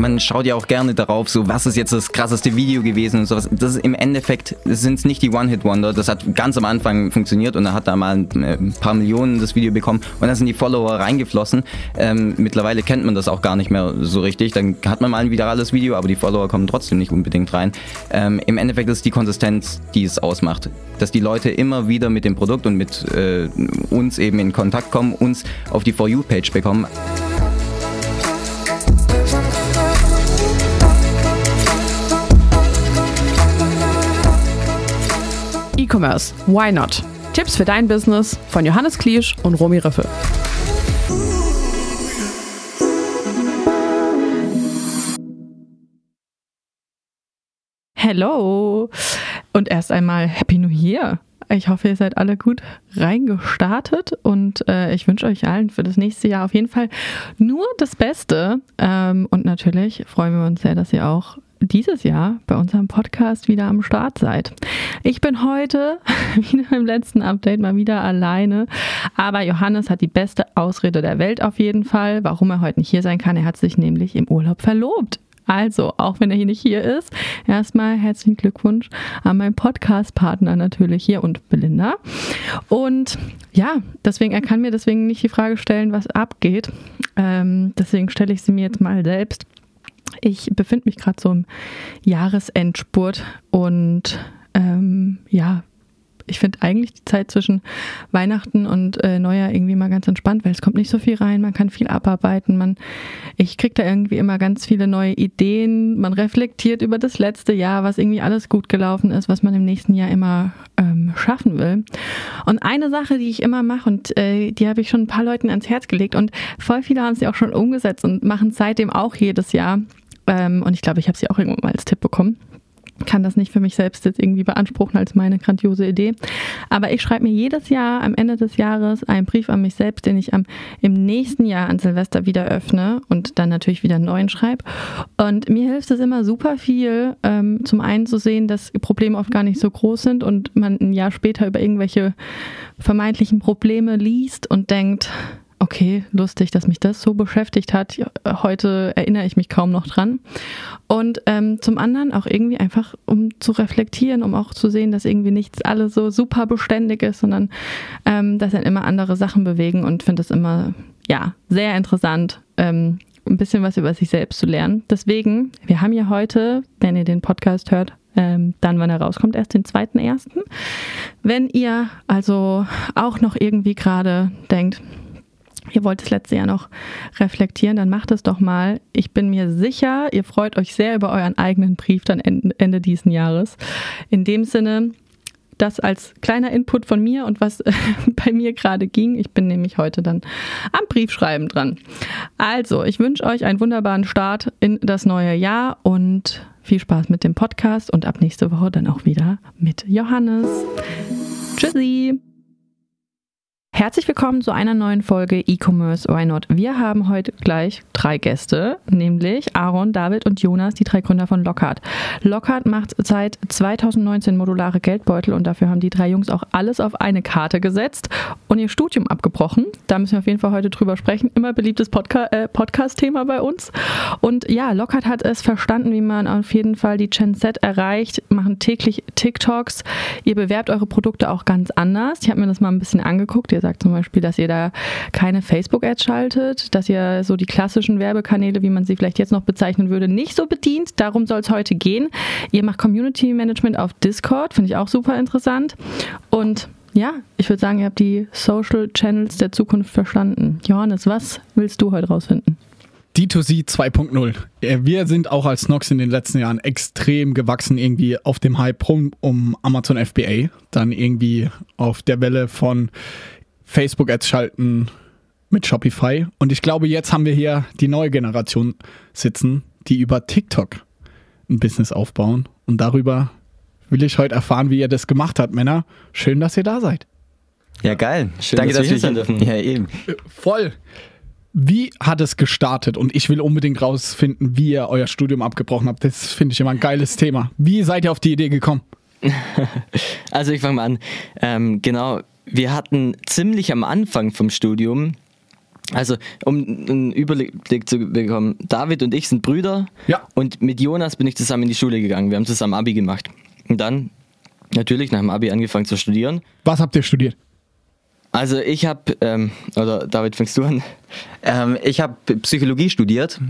man schaut ja auch gerne darauf, so was ist jetzt das krasseste Video gewesen und sowas. Das ist im Endeffekt sind es nicht die One-Hit-Wonder. Das hat ganz am Anfang funktioniert und da hat da mal ein, äh, paar Millionen das Video bekommen und dann sind die Follower reingeflossen. Ähm, mittlerweile kennt man das auch gar nicht mehr so richtig. Dann hat man mal ein virales Video, aber die Follower kommen trotzdem nicht unbedingt rein. Ähm, Im Endeffekt ist es die Konsistenz, die es ausmacht. Dass die Leute immer wieder mit dem Produkt und mit äh, uns eben in Kontakt kommen, uns auf die For You-Page bekommen. E-Commerce, why not? Tipps für dein Business von Johannes Kliesch und Romy Riffel. Hello und erst einmal Happy New Year. Ich hoffe, ihr seid alle gut reingestartet und äh, ich wünsche euch allen für das nächste Jahr auf jeden Fall nur das Beste. Ähm, und natürlich freuen wir uns sehr, dass ihr auch dieses Jahr bei unserem Podcast wieder am Start seid. Ich bin heute, wie im letzten Update, mal wieder alleine. Aber Johannes hat die beste Ausrede der Welt auf jeden Fall, warum er heute nicht hier sein kann. Er hat sich nämlich im Urlaub verlobt. Also, auch wenn er hier nicht hier ist, erstmal herzlichen Glückwunsch an meinen Podcast-Partner natürlich hier und Belinda. Und ja, deswegen, er kann mir deswegen nicht die Frage stellen, was abgeht. Ähm, deswegen stelle ich sie mir jetzt mal selbst. Ich befinde mich gerade so im Jahresendspurt und ähm, ja, ich finde eigentlich die Zeit zwischen Weihnachten und äh, Neujahr irgendwie mal ganz entspannt, weil es kommt nicht so viel rein, man kann viel abarbeiten, man, ich kriege da irgendwie immer ganz viele neue Ideen, man reflektiert über das letzte Jahr, was irgendwie alles gut gelaufen ist, was man im nächsten Jahr immer ähm, schaffen will. Und eine Sache, die ich immer mache und äh, die habe ich schon ein paar Leuten ans Herz gelegt und voll viele haben sie auch schon umgesetzt und machen seitdem auch jedes Jahr. Ähm, und ich glaube, ich habe sie auch irgendwann mal als Tipp bekommen kann das nicht für mich selbst jetzt irgendwie beanspruchen als meine grandiose Idee. Aber ich schreibe mir jedes Jahr am Ende des Jahres einen Brief an mich selbst, den ich am, im nächsten Jahr an Silvester wieder öffne und dann natürlich wieder einen neuen schreibe. Und mir hilft es immer super viel, ähm, zum einen zu sehen, dass Probleme oft gar nicht so groß sind und man ein Jahr später über irgendwelche vermeintlichen Probleme liest und denkt, okay, lustig, dass mich das so beschäftigt hat. Heute erinnere ich mich kaum noch dran. Und ähm, zum anderen auch irgendwie einfach, um zu reflektieren, um auch zu sehen, dass irgendwie nichts alles so super beständig ist, sondern ähm, dass dann immer andere Sachen bewegen und finde es immer, ja, sehr interessant. Ähm, ein bisschen was über sich selbst zu lernen. Deswegen, wir haben ja heute, wenn ihr den Podcast hört, ähm, dann, wann er rauskommt, erst den zweiten ersten. Wenn ihr also auch noch irgendwie gerade denkt, ihr wollt das letzte Jahr noch reflektieren, dann macht es doch mal. Ich bin mir sicher, ihr freut euch sehr über euren eigenen Brief dann Ende, diesen Jahres. In dem Sinne, das als kleiner Input von mir und was bei mir gerade ging. Ich bin nämlich heute dann am Briefschreiben dran. Also, ich wünsche euch einen wunderbaren Start in das neue Jahr und viel Spaß mit dem Podcast und ab nächste Woche dann auch wieder mit Johannes. Tschüssi! Herzlich willkommen zu einer neuen Folge E-Commerce Why Not. Wir haben heute gleich drei Gäste, nämlich Aaron, David und Jonas, die drei Gründer von Lockhart. Lockhart macht seit 2019 modulare Geldbeutel und dafür haben die drei Jungs auch alles auf eine Karte gesetzt und ihr Studium abgebrochen. Da müssen wir auf jeden Fall heute drüber sprechen. Immer beliebtes Podca äh, Podcast-Thema bei uns. Und ja, Lockhart hat es verstanden, wie man auf jeden Fall die Gen Z erreicht, machen täglich TikToks. Ihr bewerbt eure Produkte auch ganz anders. Ich habe mir das mal ein bisschen angeguckt. Ihr sagt zum Beispiel, dass ihr da keine Facebook-Ads schaltet, dass ihr so die klassischen Werbekanäle, wie man sie vielleicht jetzt noch bezeichnen würde, nicht so bedient. Darum soll es heute gehen. Ihr macht Community Management auf Discord, finde ich auch super interessant. Und ja, ich würde sagen, ihr habt die Social Channels der Zukunft verstanden. Johannes, was willst du heute rausfinden? D2C 2.0. Wir sind auch als Nox in den letzten Jahren extrem gewachsen, irgendwie auf dem Hype rum um Amazon FBA, dann irgendwie auf der Welle von Facebook-Ads schalten mit Shopify. Und ich glaube, jetzt haben wir hier die neue Generation sitzen, die über TikTok ein Business aufbauen. Und darüber will ich heute erfahren, wie ihr das gemacht habt, Männer. Schön, dass ihr da seid. Ja, geil. Schön, Danke, dass, dass wir hier sein dürfen. Ja, eben. Äh, voll. Wie hat es gestartet? Und ich will unbedingt rausfinden, wie ihr euer Studium abgebrochen habt. Das finde ich immer ein geiles Thema. Wie seid ihr auf die Idee gekommen? also ich fange mal an. Ähm, genau, wir hatten ziemlich am Anfang vom Studium Also, um einen Überblick zu bekommen, David und ich sind Brüder Ja. und mit Jonas bin ich zusammen in die Schule gegangen. Wir haben zusammen Abi gemacht. Und dann natürlich nach dem Abi angefangen zu studieren. Was habt ihr studiert? Also ich habe, ähm, oder David, fängst du an? Ähm, ich habe Psychologie studiert.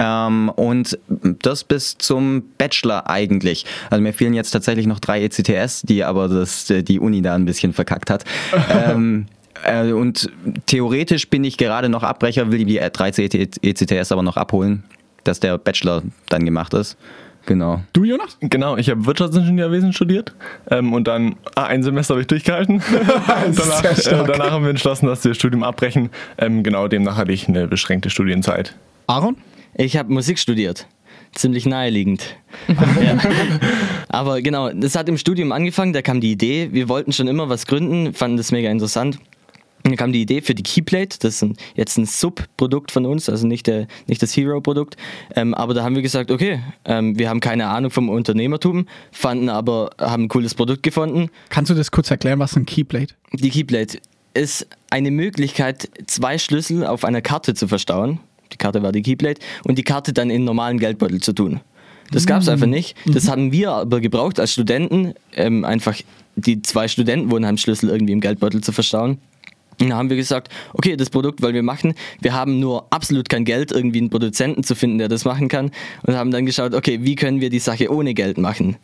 Ähm, und das bis zum Bachelor eigentlich. Also mir fehlen jetzt tatsächlich noch drei ECTS, die aber das, die Uni da ein bisschen verkackt hat. ähm, äh, und theoretisch bin ich gerade noch Abbrecher, will die drei ECTS aber noch abholen, dass der Bachelor dann gemacht ist. Genau. Du, Jonas? Genau, ich habe Wirtschaftsingenieurwesen studiert ähm, und dann ah, ein Semester habe ich durchgehalten. danach, äh, danach haben wir entschlossen, dass wir das Studium abbrechen. Ähm, genau, demnach hatte ich eine beschränkte Studienzeit. Aaron? Ich habe Musik studiert. Ziemlich naheliegend. ja. Aber genau, das hat im Studium angefangen, da kam die Idee, wir wollten schon immer was gründen, fanden das mega interessant. Dann kam die Idee für die Keyplate, das ist jetzt ein Subprodukt von uns, also nicht, der, nicht das Hero-Produkt. Ähm, aber da haben wir gesagt, okay, ähm, wir haben keine Ahnung vom Unternehmertum, fanden aber, haben ein cooles Produkt gefunden. Kannst du das kurz erklären, was ein Keyplate? Die Keyplate ist eine Möglichkeit, zwei Schlüssel auf einer Karte zu verstauen. Die Karte war die Keyplate und die Karte dann in einen normalen Geldbeutel zu tun. Das gab es einfach nicht. Das haben wir aber gebraucht als Studenten, ähm, einfach die zwei Studentenwohnheimsschlüssel irgendwie im Geldbeutel zu verstauen. Und da haben wir gesagt, okay, das Produkt wollen wir machen. Wir haben nur absolut kein Geld, irgendwie einen Produzenten zu finden, der das machen kann. Und haben dann geschaut, okay, wie können wir die Sache ohne Geld machen?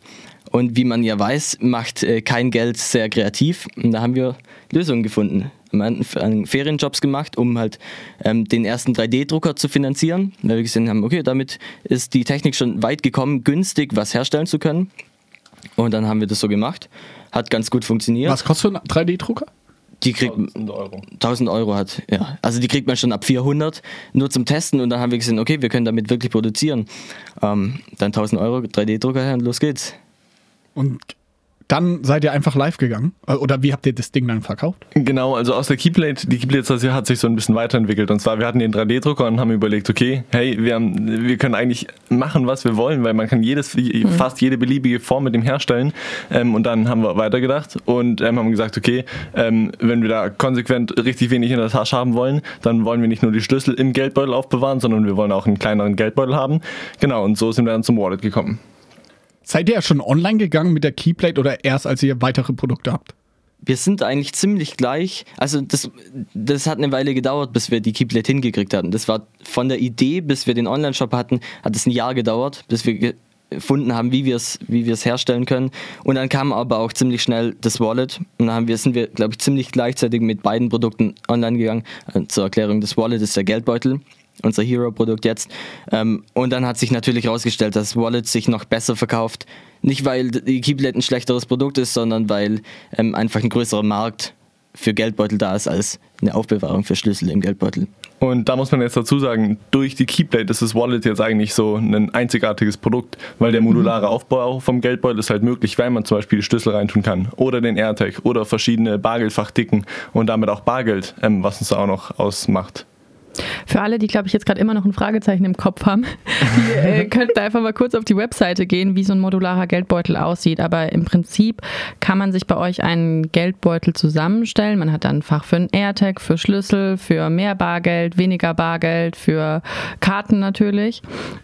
Und wie man ja weiß, macht äh, kein Geld sehr kreativ. Und da haben wir Lösungen gefunden. Wir haben einen Ferienjobs gemacht, um halt ähm, den ersten 3D-Drucker zu finanzieren. Weil wir gesehen haben, okay, damit ist die Technik schon weit gekommen, günstig was herstellen zu können. Und dann haben wir das so gemacht. Hat ganz gut funktioniert. Was kostet ein 3D-Drucker? Die kriegt Euro. 1000 Euro hat, ja. Also die kriegt man schon ab 400 nur zum Testen und dann haben wir gesehen, okay, wir können damit wirklich produzieren. Ähm, dann 1000 Euro 3D-Drucker her und los geht's. Und dann seid ihr einfach live gegangen? Äh, Oder wie habt ihr das Ding dann verkauft? Genau, also aus der Keyplate, die Keyplate hat sich so ein bisschen weiterentwickelt. Und zwar, wir hatten den 3D-Drucker und haben überlegt, okay, hey, wir, haben, wir können eigentlich machen, was wir wollen, weil man kann jedes, fast jede beliebige Form mit dem herstellen. Ähm, und dann haben wir weitergedacht und ähm, haben gesagt, okay, ähm, wenn wir da konsequent richtig wenig in der Tasche haben wollen, dann wollen wir nicht nur die Schlüssel im Geldbeutel aufbewahren, sondern wir wollen auch einen kleineren Geldbeutel haben. Genau, und so sind wir dann zum Wallet gekommen. Seid ihr ja schon online gegangen mit der Keyplate oder erst, als ihr weitere Produkte habt? Wir sind eigentlich ziemlich gleich. Also das, das hat eine Weile gedauert, bis wir die Keyplate hingekriegt hatten. Das war von der Idee, bis wir den Online-Shop hatten, hat es ein Jahr gedauert, bis wir gefunden haben, wie wir es wie herstellen können. Und dann kam aber auch ziemlich schnell das Wallet. Und dann haben wir, sind wir, glaube ich, ziemlich gleichzeitig mit beiden Produkten online gegangen. Äh, Zur Erklärung, das Wallet ist der Geldbeutel unser Hero-Produkt jetzt. Ähm, und dann hat sich natürlich herausgestellt, dass Wallet sich noch besser verkauft. Nicht, weil die Keyblade ein schlechteres Produkt ist, sondern weil ähm, einfach ein größerer Markt für Geldbeutel da ist als eine Aufbewahrung für Schlüssel im Geldbeutel. Und da muss man jetzt dazu sagen, durch die Keyplate ist das Wallet jetzt eigentlich so ein einzigartiges Produkt, weil der modulare Aufbau vom Geldbeutel ist halt möglich, weil man zum Beispiel die Schlüssel reintun kann oder den AirTag oder verschiedene Bargeldfachdicken und damit auch Bargeld, ähm, was uns da auch noch ausmacht. Für alle, die, glaube ich, jetzt gerade immer noch ein Fragezeichen im Kopf haben, die äh, könnten da einfach mal kurz auf die Webseite gehen, wie so ein modularer Geldbeutel aussieht. Aber im Prinzip kann man sich bei euch einen Geldbeutel zusammenstellen. Man hat dann ein Fach für einen AirTag, für Schlüssel, für mehr Bargeld, weniger Bargeld, für Karten natürlich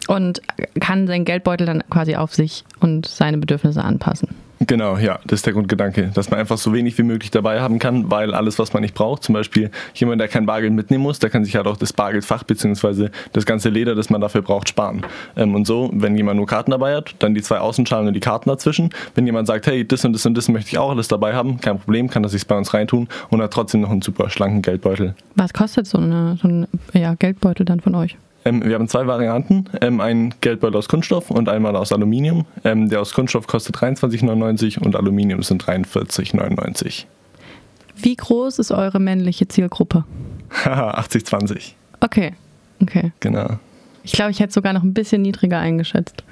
und kann seinen Geldbeutel dann quasi auf sich und seine Bedürfnisse anpassen. Genau, ja, das ist der Grundgedanke, dass man einfach so wenig wie möglich dabei haben kann, weil alles, was man nicht braucht, zum Beispiel jemand, der kein Bargeld mitnehmen muss, der kann sich halt auch das Bargeldfach bzw. das ganze Leder, das man dafür braucht, sparen. Ähm, und so, wenn jemand nur Karten dabei hat, dann die zwei Außenschalen und die Karten dazwischen. Wenn jemand sagt, hey, das und das und das möchte ich auch alles dabei haben, kein Problem, kann er sich bei uns reintun und hat trotzdem noch einen super schlanken Geldbeutel. Was kostet so, eine, so ein ja, Geldbeutel dann von euch? Ähm, wir haben zwei Varianten, ähm, einen Geldbeutel aus Kunststoff und einmal aus Aluminium. Ähm, der aus Kunststoff kostet 23,99 und Aluminium sind 43,99. Wie groß ist eure männliche Zielgruppe? Haha, 80-20, Okay, okay. genau. Ich glaube, ich hätte sogar noch ein bisschen niedriger eingeschätzt.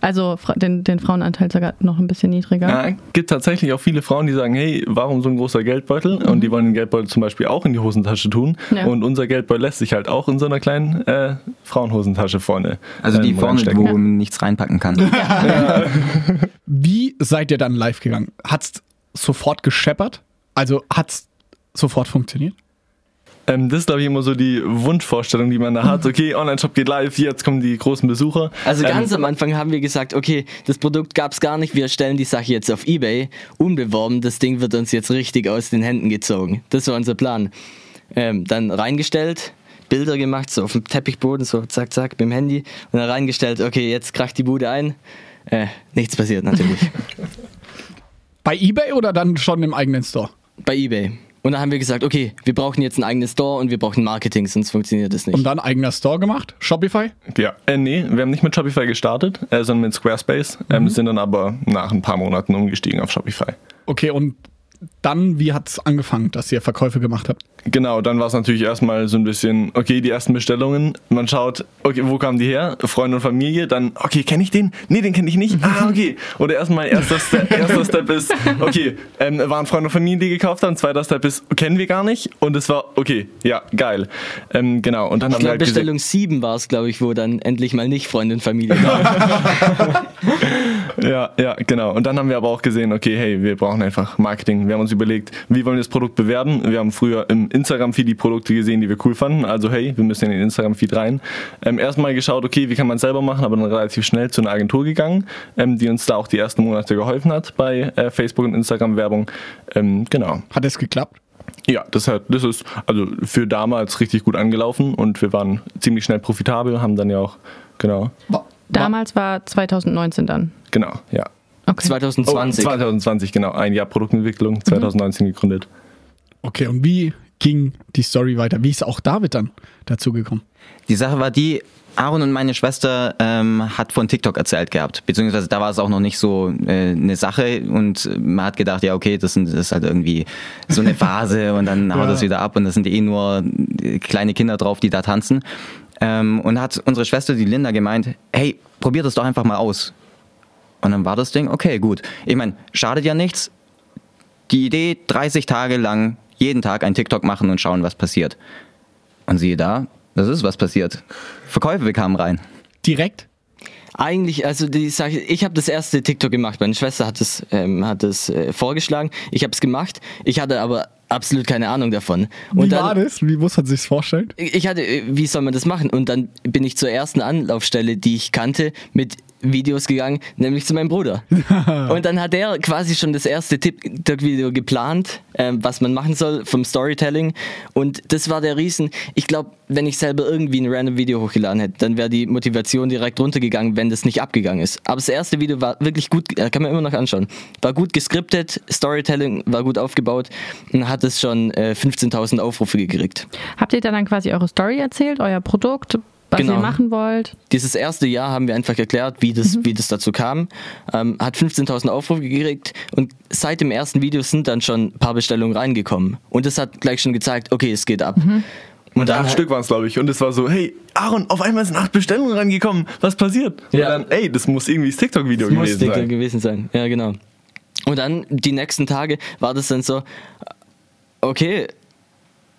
Also den, den Frauenanteil sogar noch ein bisschen niedriger. Ja, gibt tatsächlich auch viele Frauen, die sagen, hey, warum so ein großer Geldbeutel? Und die wollen den Geldbeutel zum Beispiel auch in die Hosentasche tun. Ja. Und unser Geldbeutel lässt sich halt auch in so einer kleinen äh, Frauenhosentasche vorne. Also die ähm, vorne, wo man nichts reinpacken kann. Wie seid ihr dann live gegangen? Hat's sofort gescheppert? Also hat's sofort funktioniert? Ähm, das ist, glaube ich, immer so die Wunschvorstellung, die man da hat. Okay, Online-Shop geht live, jetzt kommen die großen Besucher. Also Ähm, ganz am Anfang haben wir gesagt, okay, das Produkt gab es gar nicht, wir stellen die Sache jetzt auf Ebay, unbeworben, das Ding wird uns jetzt richtig aus den Händen gezogen. Das war unser Plan. Ähm, dann reingestellt, Bilder gemacht, so auf dem Teppichboden, so zack, zack, mit dem Handy und dann reingestellt, okay, jetzt kracht die Bude ein. Äh, nichts passiert natürlich. Bei eBay oder dann schon im eigenen Store? Bei Ebay. Und dann haben wir gesagt, okay, wir brauchen jetzt einen eigenen Store und wir brauchen Marketing, sonst funktioniert das nicht. Und dann eigener Store gemacht? Shopify? Ja, äh, nee, wir haben nicht mit Shopify gestartet, äh, sondern mit Squarespace, ähm, sind dann aber nach ein paar Monaten umgestiegen auf Shopify. Okay, und dann, wie hat es angefangen, dass ihr Verkäufe gemacht habt? Genau, dann war es natürlich erstmal so ein bisschen, okay, die ersten Bestellungen, man schaut, okay, wo kamen die her? Freunde und Familie, dann, okay, kenne ich den? Nee, den kenne ich nicht. Ah, okay. Oder erstmal erster Step, erster Step ist, okay, ähm, waren Freunde und Familie, die gekauft haben. Zweiter Step ist, kennen wir gar nicht. Und es war, okay, ja, geil. Ähm, genau, und dann ich haben wir glaube, halt Bestellung 7 war es, glaube ich, wo dann endlich mal nicht Freunde und Familie waren. Ja, ja, genau. Und dann haben wir aber auch gesehen, okay, hey, wir brauchen einfach Marketing. Wir haben uns überlegt, wie wollen wir das Produkt bewerben? Wir haben früher im Instagram-Feed die Produkte gesehen, die wir cool fanden. Also, hey, wir müssen in den Instagram-Feed rein. Ähm, erstmal geschaut, okay, wie kann man es selber machen, aber dann relativ schnell zu einer Agentur gegangen, ähm, die uns da auch die ersten Monate geholfen hat bei äh, Facebook und Instagram-Werbung. Ähm, genau. Hat es geklappt? Ja, das, hat, das ist also für damals richtig gut angelaufen und wir waren ziemlich schnell profitabel, haben dann ja auch, genau, Damals war 2019 dann. genau, ja. Okay. 2020. Oh, 2020, genau. Ein Jahr Produktentwicklung, 2019 gegründet. Okay, und wie ging die Story weiter? Wie ist auch David dann dazu gekommen? Die Sache war die, Aaron und meine Schwester ähm, hat von TikTok erzählt gehabt, beziehungsweise da war es auch noch nicht so äh, eine Sache und man hat gedacht, ja okay, das, sind, das ist halt irgendwie so eine Phase und dann haut Ja. das wieder ab und das sind eh nur äh, kleine Kinder drauf, die da tanzen. Ähm, und hat unsere Schwester, die Linda, gemeint, hey, probier das doch einfach mal aus. Und dann war das Ding, okay, gut. Ich meine, schadet ja nichts. Die Idee, 30 Tage lang jeden Tag ein TikTok machen und schauen, was passiert. Und siehe da, das ist was passiert. Verkäufe kamen rein. Direkt? Eigentlich, also die Sache, ich habe das erste TikTok gemacht. Meine Schwester hat es ähm, hat es äh, vorgeschlagen. Ich habe es gemacht. Ich hatte aber absolut keine Ahnung davon. Und Wie dann, war das? Wie muss man sich vorstellen? Ich hatte, äh, wie soll man das machen? Und dann bin ich zur ersten Anlaufstelle, die ich kannte, mit Videos gegangen, nämlich zu meinem Bruder. und dann hat er quasi schon das erste TikTok-Video geplant, ähm, was man machen soll vom Storytelling. Und das war der Riesen. Ich glaube, wenn ich selber irgendwie ein random Video hochgeladen hätte, dann wäre die Motivation direkt runtergegangen, wenn das nicht abgegangen ist. Aber das erste Video war wirklich gut, äh, kann man immer noch anschauen. War gut geskriptet, Storytelling war gut aufgebaut und hat es schon äh, 15.000 Aufrufe gekriegt. Habt ihr da dann quasi eure Story erzählt, euer Produkt, was Genau. ihr machen wollt? Dieses erste Jahr haben wir einfach erklärt, wie das, wie das dazu kam. Ähm, hat 15.000 Aufrufe gekriegt und seit dem ersten Video sind dann schon ein paar Bestellungen reingekommen. Und das hat gleich schon gezeigt, okay, es geht ab. Und dann, Acht Stück waren es, glaube ich. Und es war so, hey, Aaron, auf einmal sind acht Bestellungen rangekommen. Was passiert? Ja. Und dann, ey, das muss irgendwie das TikTok-Video Das muss gewesen TikTok sein. gewesen sein. Ja, genau. Und dann die nächsten Tage war das dann so, okay,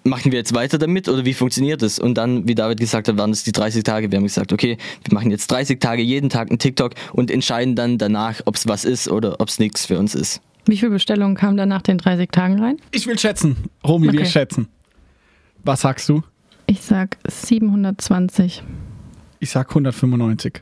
machen wir jetzt weiter damit oder wie funktioniert das? Und dann, wie David gesagt hat, waren es die 30 Tage. Wir haben gesagt, okay, wir machen jetzt 30 Tage jeden Tag einen TikTok und entscheiden dann danach, ob es was ist oder ob es nichts für uns ist. Wie viele Bestellungen kamen dann nach den 30 Tagen rein? Ich will schätzen. Romy, wir Okay. schätzen. Was sagst du? Ich sag 720. Ich sag 195.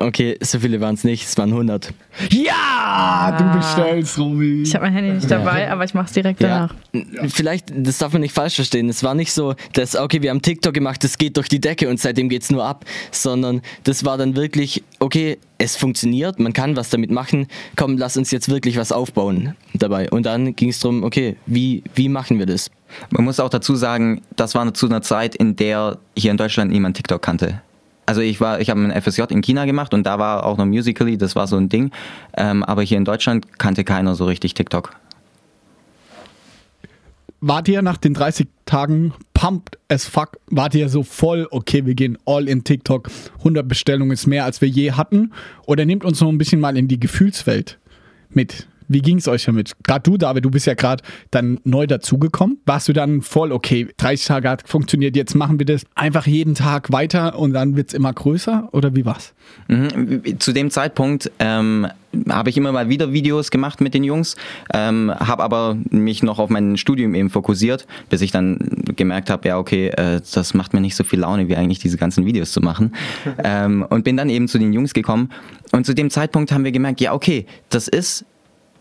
Okay, so viele waren es nicht, es waren 100. Ja, du bestellst, Romy. Ich habe mein Handy nicht dabei, aber ich mache es direkt Ja, danach. vielleicht, das darf man nicht falsch verstehen. Es war nicht so, dass, okay, wir haben TikTok gemacht, das geht durch die Decke und seitdem geht es nur ab, sondern das war dann wirklich, okay, es funktioniert, man kann was damit machen, komm, lass uns jetzt wirklich was aufbauen dabei. Und dann ging es darum, okay, wie, wie machen wir das? Man muss auch dazu sagen, das war zu einer Zeit, in der hier in Deutschland niemand TikTok kannte. Also ich war, ich habe ein FSJ in China gemacht und da war auch noch Musical.ly, das war so ein Ding. Ähm, aber hier in Deutschland kannte keiner so richtig TikTok. Wart ihr nach den 30 Tagen pumped as fuck? Wart ihr so voll, okay, wir gehen all in TikTok, 100 Bestellungen ist mehr, als wir je hatten? Oder nehmt uns noch ein bisschen mal in die Gefühlswelt mit? Wie ging es euch damit? Gerade du, David, du bist ja gerade dann neu dazugekommen. Warst du dann voll, okay, 30 Tage hat funktioniert, jetzt machen wir das einfach jeden Tag weiter und dann wird es immer größer? Oder wie war's? Mhm. Zu dem Zeitpunkt ähm, habe ich immer mal wieder Videos gemacht mit den Jungs, ähm, habe aber mich noch auf mein Studium eben fokussiert, bis ich dann gemerkt habe, ja okay, äh, das macht mir nicht so viel Laune, wie eigentlich diese ganzen Videos zu machen. ähm, und bin dann eben zu den Jungs gekommen und zu dem Zeitpunkt haben wir gemerkt, ja okay, das ist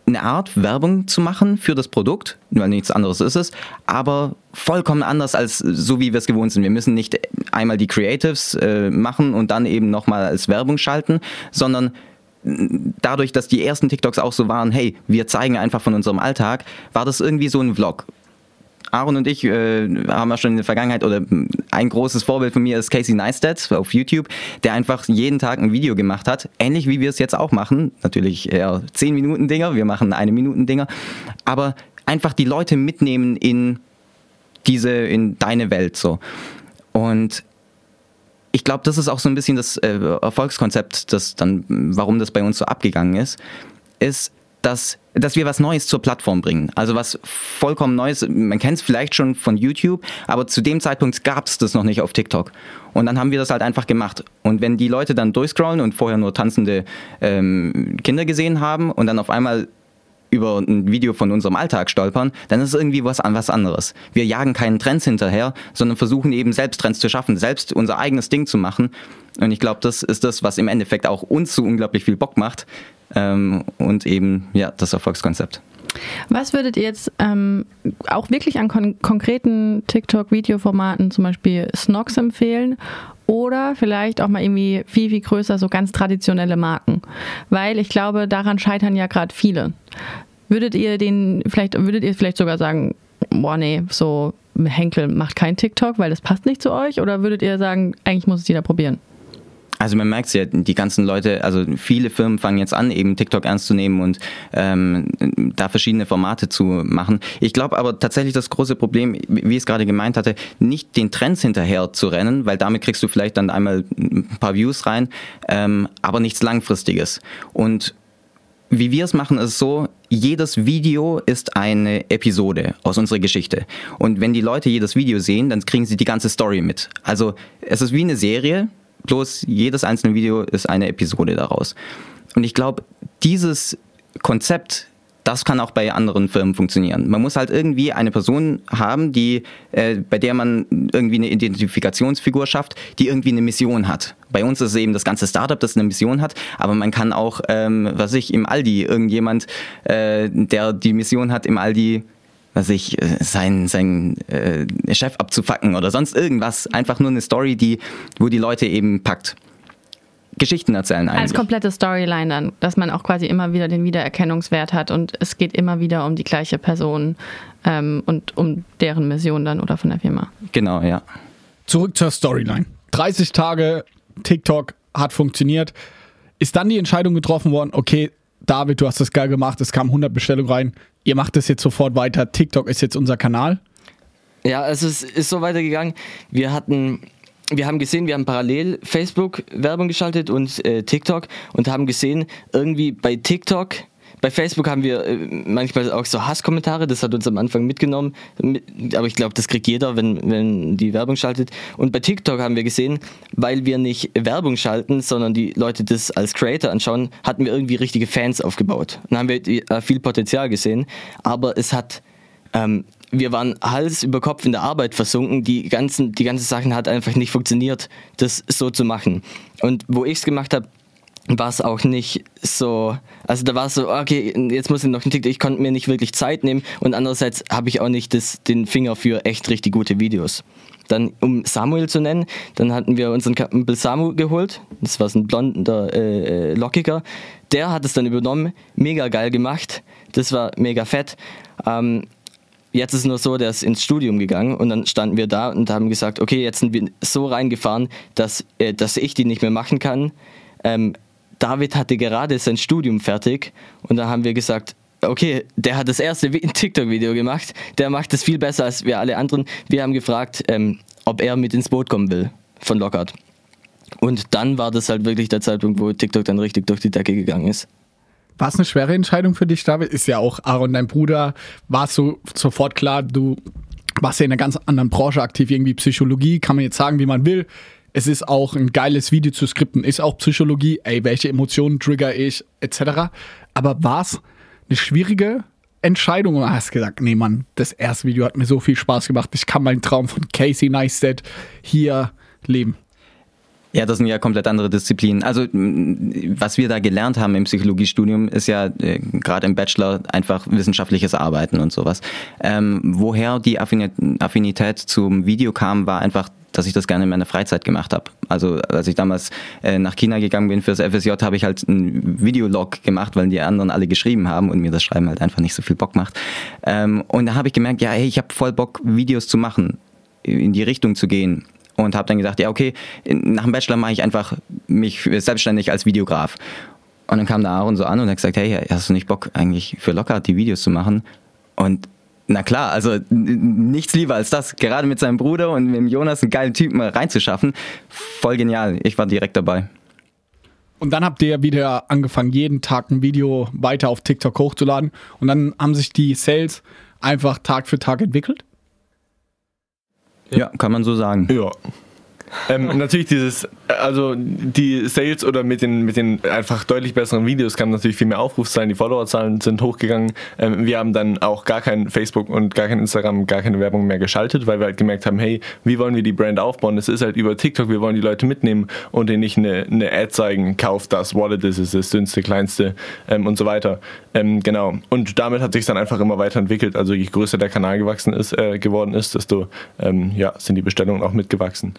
eine Art Werbung zu machen für das Produkt, weil nichts anderes ist es, aber vollkommen anders als so wie wir es gewohnt sind. Wir müssen nicht einmal die Creatives äh, machen und dann eben nochmal als Werbung schalten, sondern dadurch, dass die ersten TikToks auch so waren, hey, wir zeigen einfach von unserem Alltag, war das irgendwie so ein Vlog. Aaron und ich äh, haben ja schon in der Vergangenheit, oder ein großes Vorbild von mir ist Casey Neistat auf YouTube, der einfach jeden Tag ein Video gemacht hat, ähnlich wie wir es jetzt auch machen. Natürlich eher 10 Minuten Dinger, wir machen eine Minuten Dinger, aber einfach die Leute mitnehmen in diese, in deine Welt so. Und ich glaube, das ist auch so ein bisschen das äh, Erfolgskonzept, das dann, warum das bei uns so abgegangen ist, ist, dass, dass wir was Neues zur Plattform bringen. Also was vollkommen Neues. Man kennt es vielleicht schon von YouTube, aber zu dem Zeitpunkt gab es das noch nicht auf TikTok. Und dann haben wir das halt einfach gemacht. Und wenn die Leute dann durchscrollen und vorher nur tanzende ähm, Kinder gesehen haben und dann auf einmal über ein Video von unserem Alltag stolpern, dann ist es irgendwie was, was anderes. Wir jagen keinen Trends hinterher, sondern versuchen eben selbst Trends zu schaffen, selbst unser eigenes Ding zu machen. Und ich glaube, das ist das, was im Endeffekt auch uns so unglaublich viel Bock macht ähm, und eben ja das Erfolgskonzept. Was würdet ihr jetzt ähm, auch wirklich an kon konkreten TikTok-Videoformaten, zum Beispiel Snox, empfehlen? Oder vielleicht auch mal irgendwie viel, viel größer, so ganz traditionelle Marken. Weil ich glaube, daran scheitern ja gerade viele. Würdet ihr den, vielleicht, würdet ihr vielleicht sogar sagen, boah, nee, so Henkel macht kein TikTok, weil das passt nicht zu euch? Oder würdet ihr sagen, eigentlich muss es jeder probieren? Also man merkt es ja, die ganzen Leute, also viele Firmen fangen jetzt an, eben TikTok ernst zu nehmen und ähm, da verschiedene Formate zu machen. Ich glaube aber tatsächlich das große Problem, wie ich es gerade gemeint hatte, nicht den Trends hinterher zu rennen, weil damit kriegst du vielleicht dann einmal ein paar Views rein, ähm, aber nichts Langfristiges. Und wie wir es machen, ist so, jedes Video ist eine Episode aus unserer Geschichte. Und wenn die Leute jedes Video sehen, dann kriegen sie die ganze Story mit. Also es ist wie eine Serie, bloß jedes einzelne Video ist eine Episode daraus. Und ich glaube, dieses Konzept, das kann auch bei anderen Firmen funktionieren. Man muss halt irgendwie eine Person haben, die, äh, bei der man irgendwie eine Identifikationsfigur schafft, die irgendwie eine Mission hat. Bei uns ist es eben das ganze Startup, das eine Mission hat, aber man kann auch, ähm, was ich, im Aldi irgendjemand, äh, der die Mission hat, im Aldi was ich, äh, sein, sein äh, Chef abzufacken oder sonst irgendwas. Einfach nur eine Story, die, wo die Leute eben packt. Geschichten erzählen eigentlich. Als komplette Storyline dann, dass man auch quasi immer wieder den Wiedererkennungswert hat und es geht immer wieder um die gleiche Person ähm, und um deren Mission dann oder von der Firma. Genau, ja. Zurück zur Storyline. 30 Tage TikTok hat funktioniert. Ist dann die Entscheidung getroffen worden, okay, David, du hast das geil gemacht, es kamen 100 Bestellungen rein, ihr macht das jetzt sofort weiter, TikTok ist jetzt unser Kanal? Ja, also es ist so weitergegangen. Wir hatten, wir haben gesehen, wir haben parallel Facebook Werbung geschaltet und äh, TikTok und haben gesehen, irgendwie bei TikTok bei Facebook haben wir äh, manchmal auch so Hasskommentare, das hat uns am Anfang mitgenommen, aber ich glaube, das kriegt jeder, wenn, wenn die Werbung schaltet. Und bei TikTok haben wir gesehen, weil wir nicht Werbung schalten, sondern die Leute das als Creator anschauen, hatten wir irgendwie richtige Fans aufgebaut. Dann haben wir äh, viel Potenzial gesehen, aber es hat ähm, wir waren Hals über Kopf in der Arbeit versunken. Die ganzen, die ganzen Sachen hat einfach nicht funktioniert, das so zu machen. Und wo ich es gemacht habe, war es auch nicht so, also da war es so, okay, jetzt muss ich noch einen TikTok, ich konnte mir nicht wirklich Zeit nehmen und andererseits habe ich auch nicht das, den Finger für echt richtig gute Videos. Dann, um Samuel zu nennen, dann hatten wir unseren Kumpel Samu geholt, das war so ein blonder, äh, äh, lockiger, der hat es dann übernommen, mega geil gemacht, das war mega fett. Ähm, jetzt ist nur so, der ist ins Studium gegangen und dann standen wir da und haben gesagt, okay, jetzt sind wir so reingefahren, dass, äh, dass ich die nicht mehr machen kann. Ähm, David hatte gerade sein Studium fertig und da haben wir gesagt, okay, der hat das erste TikTok-Video gemacht, der macht das viel besser als wir alle anderen. Wir haben gefragt, ähm, ob er mit ins Boot kommen will von Lockhart. Und dann war das halt wirklich der Zeitpunkt, wo TikTok dann richtig durch die Decke gegangen ist. War es eine schwere Entscheidung für dich, David? Ist ja auch Aaron, dein Bruder. War es so sofort klar, du warst ja in einer ganz anderen Branche aktiv, irgendwie Psychologie, kann man jetzt sagen, wie man will es ist auch ein geiles Video zu skripten, ist auch Psychologie, ey, welche Emotionen trigger ich, etc. Aber war es eine schwierige Entscheidung oder hast gesagt, nee Mann, das erste Video hat mir so viel Spaß gemacht, ich kann meinen Traum von Casey Neistat hier leben? Ja, das sind ja komplett andere Disziplinen. Also was wir da gelernt haben im Psychologiestudium, ist ja äh, gerade im Bachelor einfach wissenschaftliches Arbeiten und sowas. Ähm, woher die Affinität zum Video kam, war einfach dass ich das gerne in meiner Freizeit gemacht habe. Also als ich damals äh, nach China gegangen bin fürs FSJ, habe ich halt einen Videolog gemacht, weil die anderen alle geschrieben haben und mir das Schreiben halt einfach nicht so viel Bock macht. Ähm, und da habe ich gemerkt, ja, hey, ich habe voll Bock, Videos zu machen, in die Richtung zu gehen und habe dann gesagt, ja okay, nach dem Bachelor mache ich einfach mich selbstständig als Videograf. Und dann kam der Aaron so an und hat gesagt, hey, hast du nicht Bock eigentlich für locker die Videos zu machen? Und na klar, also nichts lieber als das, gerade mit seinem Bruder und mit dem Jonas einen geilen Typen reinzuschaffen. Voll genial, ich war direkt dabei. Und dann habt ihr wieder angefangen, jeden Tag ein Video weiter auf TikTok hochzuladen. Und dann haben sich die Sales einfach Tag für Tag entwickelt? Ja, kann man so sagen. Ja. Ähm, natürlich dieses, also die Sales oder mit den, mit den einfach deutlich besseren Videos kann natürlich viel mehr Aufrufzahlen, die Followerzahlen sind hochgegangen. Ähm, wir haben dann auch gar kein Facebook und gar kein Instagram, gar keine Werbung mehr geschaltet, weil wir halt gemerkt haben, hey, wie wollen wir die Brand aufbauen? Es ist halt über TikTok, wir wollen die Leute mitnehmen und denen nicht eine, eine Ad zeigen, kauf das, Wallet ist es, das dünnste, kleinste ähm, und so weiter. Ähm, genau. Und damit hat sich dann einfach immer weiterentwickelt. Also je größer der Kanal gewachsen ist, äh, geworden ist, desto ähm, ja, sind die Bestellungen auch mitgewachsen.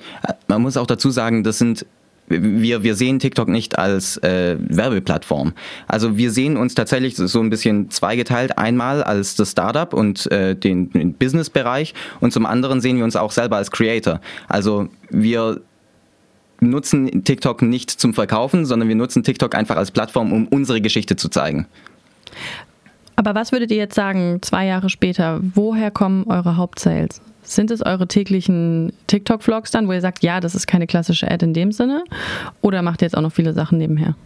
Man muss auch dazu sagen, das sind wir, wir sehen TikTok nicht als äh, Werbeplattform. Also wir sehen uns tatsächlich so ein bisschen zweigeteilt. Einmal als das Startup und äh, den, den Business-Bereich und zum anderen sehen wir uns auch selber als Creator. Also wir nutzen TikTok nicht zum Verkaufen, sondern wir nutzen TikTok einfach als Plattform, um unsere Geschichte zu zeigen. Aber was würdet ihr jetzt sagen, zwei Jahre später, woher kommen eure Hauptsales? Sind es eure täglichen TikTok-Vlogs dann, wo ihr sagt, ja, das ist keine klassische Ad in dem Sinne? Oder macht ihr jetzt auch noch viele Sachen nebenher?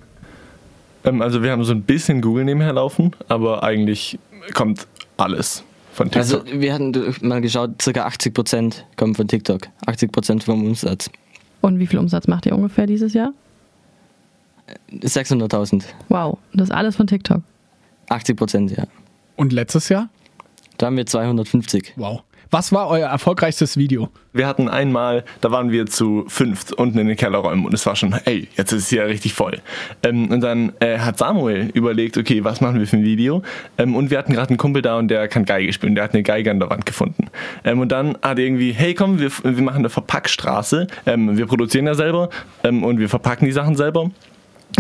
Ähm, also wir haben so ein bisschen Google nebenher laufen, aber eigentlich kommt alles von TikTok. Also wir hatten mal geschaut, circa 80 Prozent kommen von TikTok. 80 Prozent vom Umsatz. Und wie viel Umsatz macht ihr ungefähr dieses Jahr? 600.000. Wow, das ist alles von TikTok. 80 Prozent, ja. Und letztes Jahr? Da haben wir 250. Wow. Was war euer erfolgreichstes Video? Wir hatten einmal, da waren wir zu fünft unten in den Kellerräumen und es war schon, ey, jetzt ist es hier richtig voll. Ähm, und dann äh, hat Samuel überlegt, okay, was machen wir für ein Video? Ähm, und wir hatten gerade einen Kumpel da und der kann Geige spielen, der hat eine Geige an der Wand gefunden. Ähm, und dann hat er irgendwie, hey komm, wir, wir machen eine Verpackstraße. Ähm, wir produzieren ja selber ähm, und wir verpacken die Sachen selber.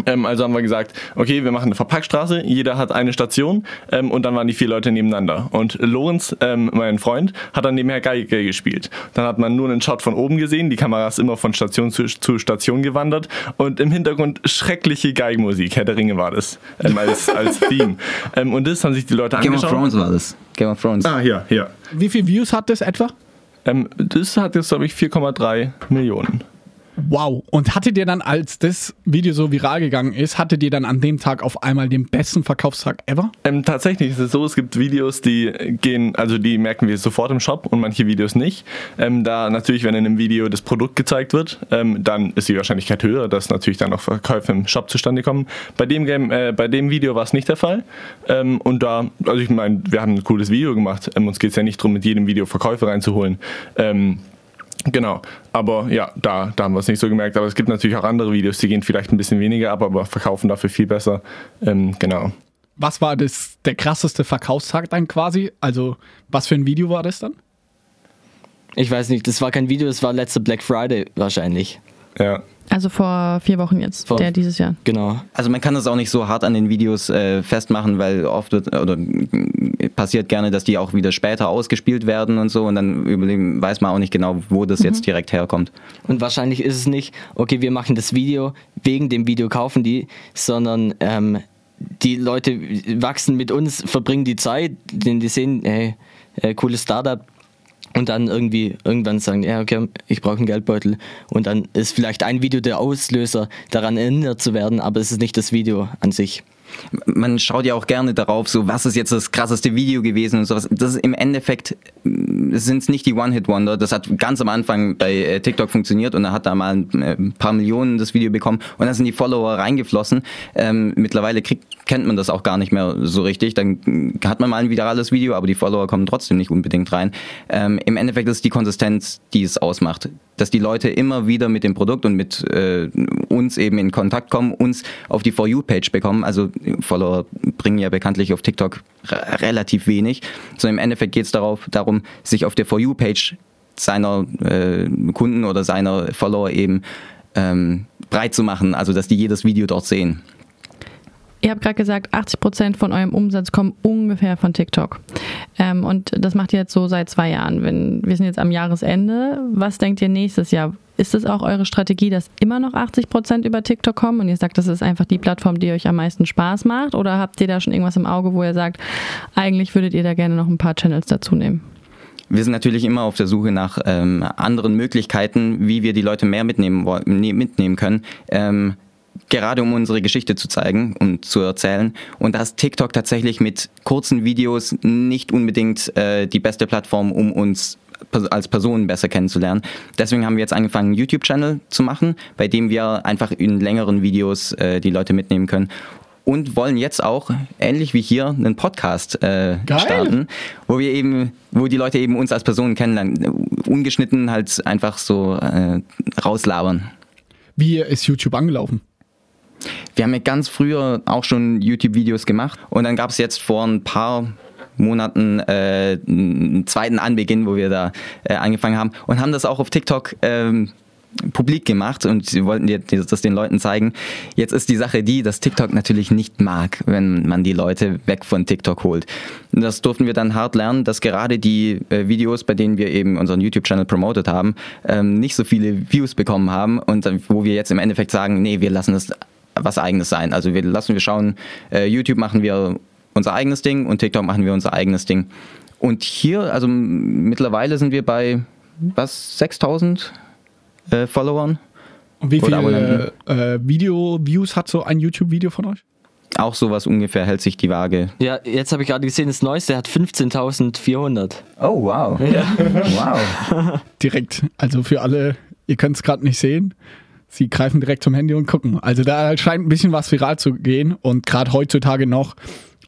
Ähm, also haben wir gesagt, okay, wir machen eine Verpackstraße, jeder hat eine Station ähm, und dann waren die vier Leute nebeneinander. Und Lorenz, ähm, mein Freund, hat dann nebenher Geige gespielt. Dann hat man nur einen Shot von oben gesehen, die Kamera ist immer von Station zu, zu Station gewandert und im Hintergrund schreckliche Geigenmusik, Herr der Ringe war das, ähm, als, als Theme. Ähm, und das haben sich die Leute Game angeschaut. Game of Thrones war das. Game of Thrones. Ah, ja, ja. Wie viele Views hat das etwa? Ähm, das hat jetzt, glaube ich, 4,3 Millionen. Wow. Und hattet ihr dann, als das Video so viral gegangen ist, hattet ihr dann an dem Tag auf einmal den besten Verkaufstag ever? Ähm, tatsächlich ist es so, es gibt Videos, die gehen, also die merken wir sofort im Shop und manche Videos nicht. Ähm, da natürlich, wenn in einem Video das Produkt gezeigt wird, ähm, dann ist die Wahrscheinlichkeit höher, dass natürlich dann auch Verkäufe im Shop zustande kommen. Bei dem Game, äh, bei dem Video war es nicht der Fall. Ähm, und da, also ich meine, wir haben ein cooles Video gemacht. Ähm, uns geht es ja nicht darum, mit jedem Video Verkäufe reinzuholen. Genau, aber ja, da, da haben wir es nicht so gemerkt. Aber es gibt natürlich auch andere Videos, die gehen vielleicht ein bisschen weniger ab, aber verkaufen dafür viel besser. Ähm, genau. Was war das, der krasseste Verkaufstag dann quasi? Also, was für ein Video war das dann? Ich weiß nicht, das war kein Video, das war letzter Black Friday wahrscheinlich. Ja. Also vor vier Wochen jetzt, Vor- der dieses Jahr. Genau. Also man kann das auch nicht so hart an den Videos äh, festmachen, weil oft wird, oder äh, passiert gerne, dass die auch wieder später ausgespielt werden und so und dann überlegen, weiß man auch nicht genau, wo das jetzt direkt herkommt. Und wahrscheinlich ist es nicht, okay, wir machen das Video, wegen dem Video kaufen die, sondern ähm, die Leute wachsen mit uns, verbringen die Zeit, denn die sehen, hey, äh, cooles Startup. Und dann irgendwie irgendwann sagen, ja, okay, ich brauche einen Geldbeutel. Und dann ist vielleicht ein Video der Auslöser, daran erinnert zu werden, aber es ist nicht das Video an sich. Man schaut ja auch gerne darauf, so was ist jetzt das krasseste Video gewesen und sowas. Das ist im Endeffekt sind es nicht die One-Hit-Wonder. Das hat ganz am Anfang bei äh, TikTok funktioniert und da hat da mal ein, äh, paar Millionen das Video bekommen und dann sind die Follower reingeflossen. Ähm, mittlerweile kriegt, kennt man das auch gar nicht mehr so richtig. Dann hat man mal ein virales Video, aber die Follower kommen trotzdem nicht unbedingt rein. Ähm, Im Endeffekt ist es die Konsistenz, die es ausmacht. Dass die Leute immer wieder mit dem Produkt und mit äh, uns eben in Kontakt kommen, uns auf die For You-Page bekommen. Also Follower bringen ja bekanntlich auf TikTok relativ wenig. So im Endeffekt geht es darum, sich auf der For You-Page seiner äh, Kunden oder seiner Follower eben ähm, breit zu machen, also dass die jedes Video dort sehen. Ihr habt gerade gesagt, 80 Prozent von eurem Umsatz kommen ungefähr von TikTok. Ähm, und das macht ihr jetzt so seit zwei Jahren. Wenn, wir sind jetzt am Jahresende. Was denkt ihr nächstes Jahr? Ist es auch eure Strategie, dass immer noch 80 Prozent über TikTok kommen und ihr sagt, das ist einfach die Plattform, die euch am meisten Spaß macht? Oder habt ihr da schon irgendwas im Auge, wo ihr sagt, eigentlich würdet ihr da gerne noch ein paar Channels dazu nehmen? Wir sind natürlich immer auf der Suche nach ähm, anderen Möglichkeiten, wie wir die Leute mehr mitnehmen, mitnehmen können. Ähm, gerade um unsere Geschichte zu zeigen und zu erzählen. Und da ist TikTok tatsächlich mit kurzen Videos nicht unbedingt äh, die beste Plattform, um uns als Personen besser kennenzulernen. Deswegen haben wir jetzt angefangen, einen YouTube-Channel zu machen, bei dem wir einfach in längeren Videos äh, die Leute mitnehmen können. Und wollen jetzt auch, ähnlich wie hier, einen Podcast äh, starten, wo wir eben, wo die Leute eben uns als Personen kennenlernen, ungeschnitten halt einfach so äh, rauslabern. Wie ist YouTube angelaufen? Wir haben ja ganz früher auch schon YouTube-Videos gemacht und dann gab es jetzt vor ein paar Monaten äh, einen zweiten Anbeginn, wo wir da äh, angefangen haben und haben das auch auf TikTok ähm, publik gemacht und wollten das den Leuten zeigen. Jetzt ist die Sache die, dass TikTok natürlich nicht mag, wenn man die Leute weg von TikTok holt. Das durften wir dann hart lernen, dass gerade die äh, Videos, bei denen wir eben unseren YouTube-Channel promotet haben, ähm, nicht so viele Views bekommen haben und wo wir jetzt im Endeffekt sagen, nee, wir lassen das was eigenes sein. Also wir lassen wir schauen, äh, YouTube machen wir unser eigenes Ding und TikTok machen wir unser eigenes Ding. Und hier, also mittlerweile sind wir bei was 6000 äh, Followern. Und wie viele äh, Video-Views hat so ein YouTube-Video von euch? Auch sowas ungefähr hält sich die Waage. Ja, jetzt habe ich gerade gesehen, das neueste hat 15.400. Oh, wow. Ja. wow. Direkt, also für alle, ihr könnt es gerade nicht sehen, Sie greifen direkt zum Handy und gucken. Also da scheint ein bisschen was viral zu gehen und gerade heutzutage noch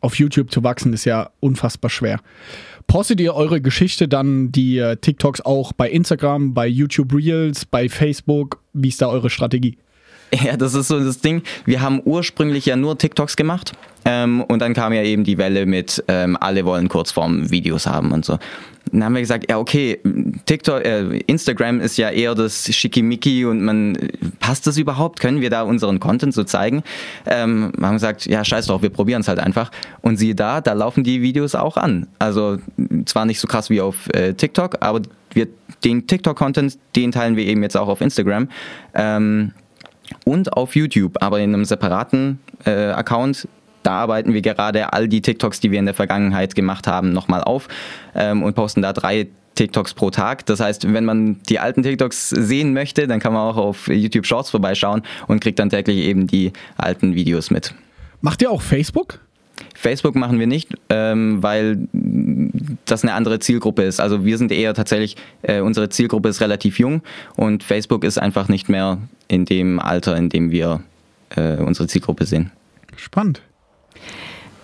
auf YouTube zu wachsen ist ja unfassbar schwer. Postet ihr eure Geschichte dann die äh, TikToks auch bei Instagram, bei YouTube Reels, bei Facebook? Wie ist da eure Strategie? Ja, das ist so das Ding. Wir haben ursprünglich ja nur TikToks gemacht ähm, und dann kam ja eben die Welle mit, ähm, alle wollen Kurzform-Videos haben und so. Dann haben wir gesagt, ja okay, TikTok, äh, Instagram ist ja eher das Schickimicki und man passt das überhaupt? Können wir da unseren Content so zeigen? Ähm, haben gesagt, ja scheiß drauf, wir probieren es halt einfach. Und siehe da, da laufen die Videos auch an. Also zwar nicht so krass wie auf äh, TikTok, aber wir, den TikTok-Content, den teilen wir eben jetzt auch auf Instagram. Ähm, und auf YouTube, aber in einem separaten äh, Account da arbeiten wir gerade all die TikToks, die wir in der Vergangenheit gemacht haben, nochmal auf ähm, und posten da drei TikToks pro Tag. Das heißt, wenn man die alten TikToks sehen möchte, dann kann man auch auf YouTube Shorts vorbeischauen und kriegt dann täglich eben die alten Videos mit. Macht ihr auch Facebook? Facebook machen wir nicht, ähm, weil das eine andere Zielgruppe ist. Also wir sind eher tatsächlich, äh, unsere Zielgruppe ist relativ jung und Facebook ist einfach nicht mehr in dem Alter, in dem wir äh, unsere Zielgruppe sehen. Spannend.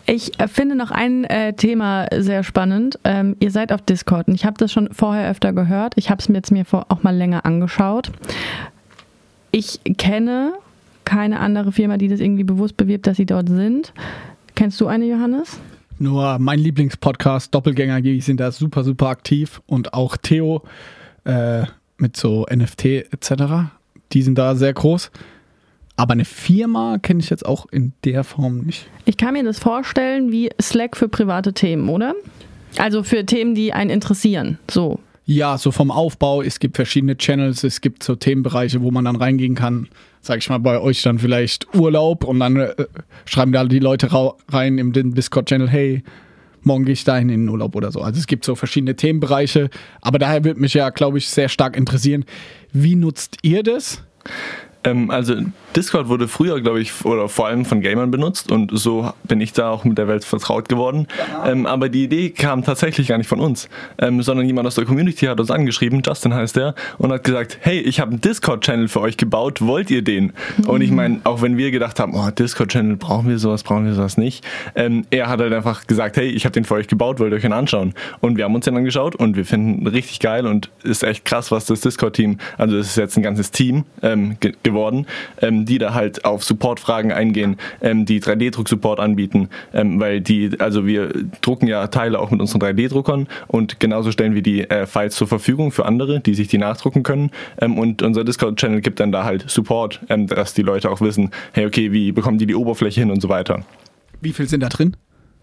Ich finde noch ein äh, Thema sehr spannend. Ähm, ihr seid auf Discord und ich habe das schon vorher öfter gehört. Ich habe es mir jetzt mir vor, auch mal länger angeschaut. Ich kenne keine andere Firma, die das irgendwie bewusst bewirbt, dass sie dort sind. Kennst du eine, Johannes? Nur mein Lieblingspodcast, Doppelgänger, die sind da super, super aktiv und auch Theo äh, mit so NFT etc. Die sind da sehr groß. Aber eine Firma kenne ich jetzt auch in der Form nicht. Ich kann mir das vorstellen wie Slack für private Themen, oder? Also für Themen, die einen interessieren. So. Ja, so vom Aufbau. Es gibt verschiedene Channels, es gibt so Themenbereiche, wo man dann reingehen kann. Sag ich mal, bei euch dann vielleicht Urlaub und dann äh, schreiben da die Leute rein im Discord-Channel, hey, morgen gehe ich dahin in den Urlaub oder so. Also es gibt so verschiedene Themenbereiche. Aber daher würde mich ja, glaube ich, sehr stark interessieren, wie nutzt ihr das? Ähm, also Discord wurde früher, glaube ich, oder vor allem von Gamern benutzt und so bin ich da auch mit der Welt vertraut geworden. Ähm, aber die Idee kam tatsächlich gar nicht von uns, ähm, sondern jemand aus der Community hat uns angeschrieben, Justin heißt der, und hat gesagt, hey, ich habe einen Discord-Channel für euch gebaut, wollt ihr den? Mhm. Und ich meine, auch wenn wir gedacht haben, oh, Discord-Channel, brauchen wir sowas, brauchen wir sowas nicht, ähm, er hat halt einfach gesagt, hey, ich habe den für euch gebaut, wollt ihr euch den anschauen? Und wir haben uns den angeschaut und wir finden richtig geil und ist echt krass, was das Discord-Team, also es ist jetzt ein ganzes Team ähm, ge geworden, ähm, die da halt auf Supportfragen eingehen, ähm, die 3D-Druck-Support anbieten, ähm, weil die, also wir drucken ja Teile auch mit unseren 3D-Druckern und genauso stellen wir die äh, Files zur Verfügung für andere, die sich die nachdrucken können. Ähm, und unser Discord-Channel gibt dann da halt Support, dass die Leute auch wissen, hey, okay, wie bekommen die die Oberfläche hin und so weiter. Wie viel sind da drin?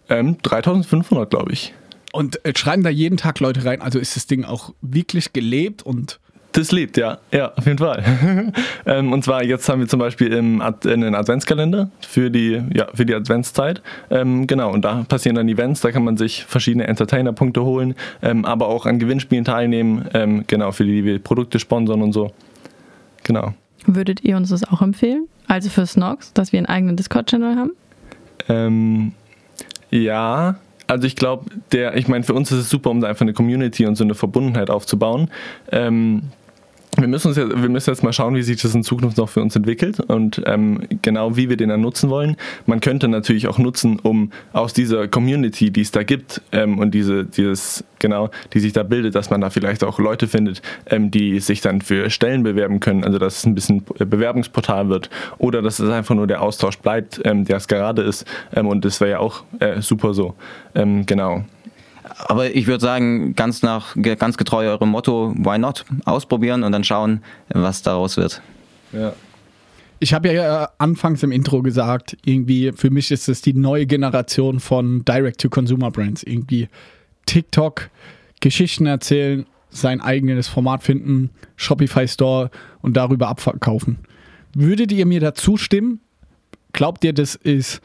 3500, glaube ich. Und äh, schreiben da jeden Tag Leute rein? Also ist das Ding auch wirklich gelebt und das lebt, ja. Ja, auf jeden Fall. ähm, und zwar, jetzt haben wir zum Beispiel im Ad einen Adventskalender für die, ja, für die Adventszeit. Ähm, genau, und da passieren dann Events, da kann man sich verschiedene Entertainer-Punkte holen, ähm, aber auch an Gewinnspielen teilnehmen, ähm, genau, für die wir Produkte sponsern und so. Genau. Würdet ihr uns das auch empfehlen? Also für Snox, dass wir einen eigenen Discord-Channel haben? Ähm, ja, also ich glaube, der, ich meine, für uns ist es super, um da einfach eine Community und so eine Verbundenheit aufzubauen. Ähm, wir müssen, uns jetzt, wir müssen jetzt mal schauen, wie sich das in Zukunft noch für uns entwickelt und ähm, genau wie wir den dann nutzen wollen. Man könnte natürlich auch nutzen, um aus dieser Community, die es da gibt ähm, und diese, dieses, genau, die sich da bildet, dass man da vielleicht auch Leute findet, ähm, die sich dann für Stellen bewerben können, also dass es ein bisschen Bewerbungsportal wird oder dass es einfach nur der Austausch bleibt, ähm, der es gerade ist ähm, und das wäre ja auch äh, super so. Ähm, genau. Aber ich würde sagen, ganz nach ganz getreu eurem Motto, why not? Ausprobieren und dann schauen, was daraus wird. Ja. Ich habe ja anfangs im Intro gesagt, irgendwie für mich ist es die neue Generation von Direct-to-Consumer-Brands. Irgendwie TikTok, Geschichten erzählen, sein eigenes Format finden, Shopify Store und darüber abverkaufen. Würdet ihr mir dazu stimmen? Glaubt ihr, das ist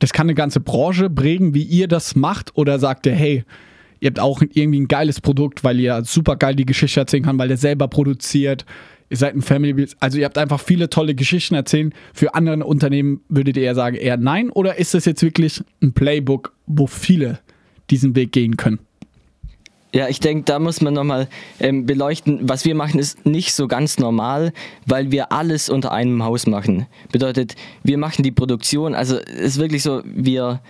das kann eine ganze Branche prägen, wie ihr das macht? Oder sagt ihr, hey, ihr habt auch irgendwie ein geiles Produkt, weil ihr super geil die Geschichte erzählen kann, weil ihr selber produziert, ihr seid ein Family, also ihr habt einfach viele tolle Geschichten erzählen. Für andere Unternehmen würdet ihr eher sagen, eher nein? Oder ist das jetzt wirklich ein Playbook, wo viele diesen Weg gehen können? Ja, ich denke, da muss man nochmal ähm, beleuchten. Was wir machen, ist nicht so ganz normal, weil wir alles unter einem Haus machen. Bedeutet, wir machen die Produktion, also es ist wirklich so, wir,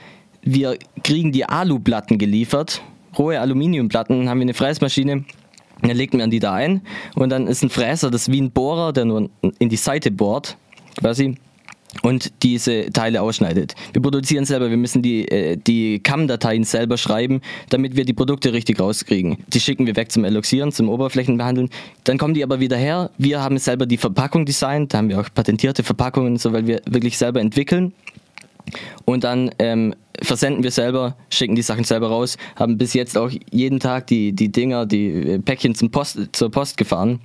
wir kriegen die Aluplatten geliefert, rohe Aluminiumplatten, haben wir eine Fräsmaschine, dann legt man die da ein und dann ist ein Fräser, das ist wie ein Bohrer, der nur in die Seite bohrt, quasi und diese Teile ausschneidet. Wir produzieren selber, wir müssen die, äh, die CAM-Dateien selber schreiben, damit wir die Produkte richtig rauskriegen. Die schicken wir weg zum Eloxieren, zum Oberflächenbehandeln. Dann kommen die aber wieder her. Wir haben selber die Verpackung designt, da haben wir auch patentierte Verpackungen, so weil wir wirklich selber entwickeln. Und dann ähm, versenden wir selber, schicken die Sachen selber raus, haben bis jetzt auch jeden Tag die, die Dinger, die äh, Päckchen zum Post, zur Post gefahren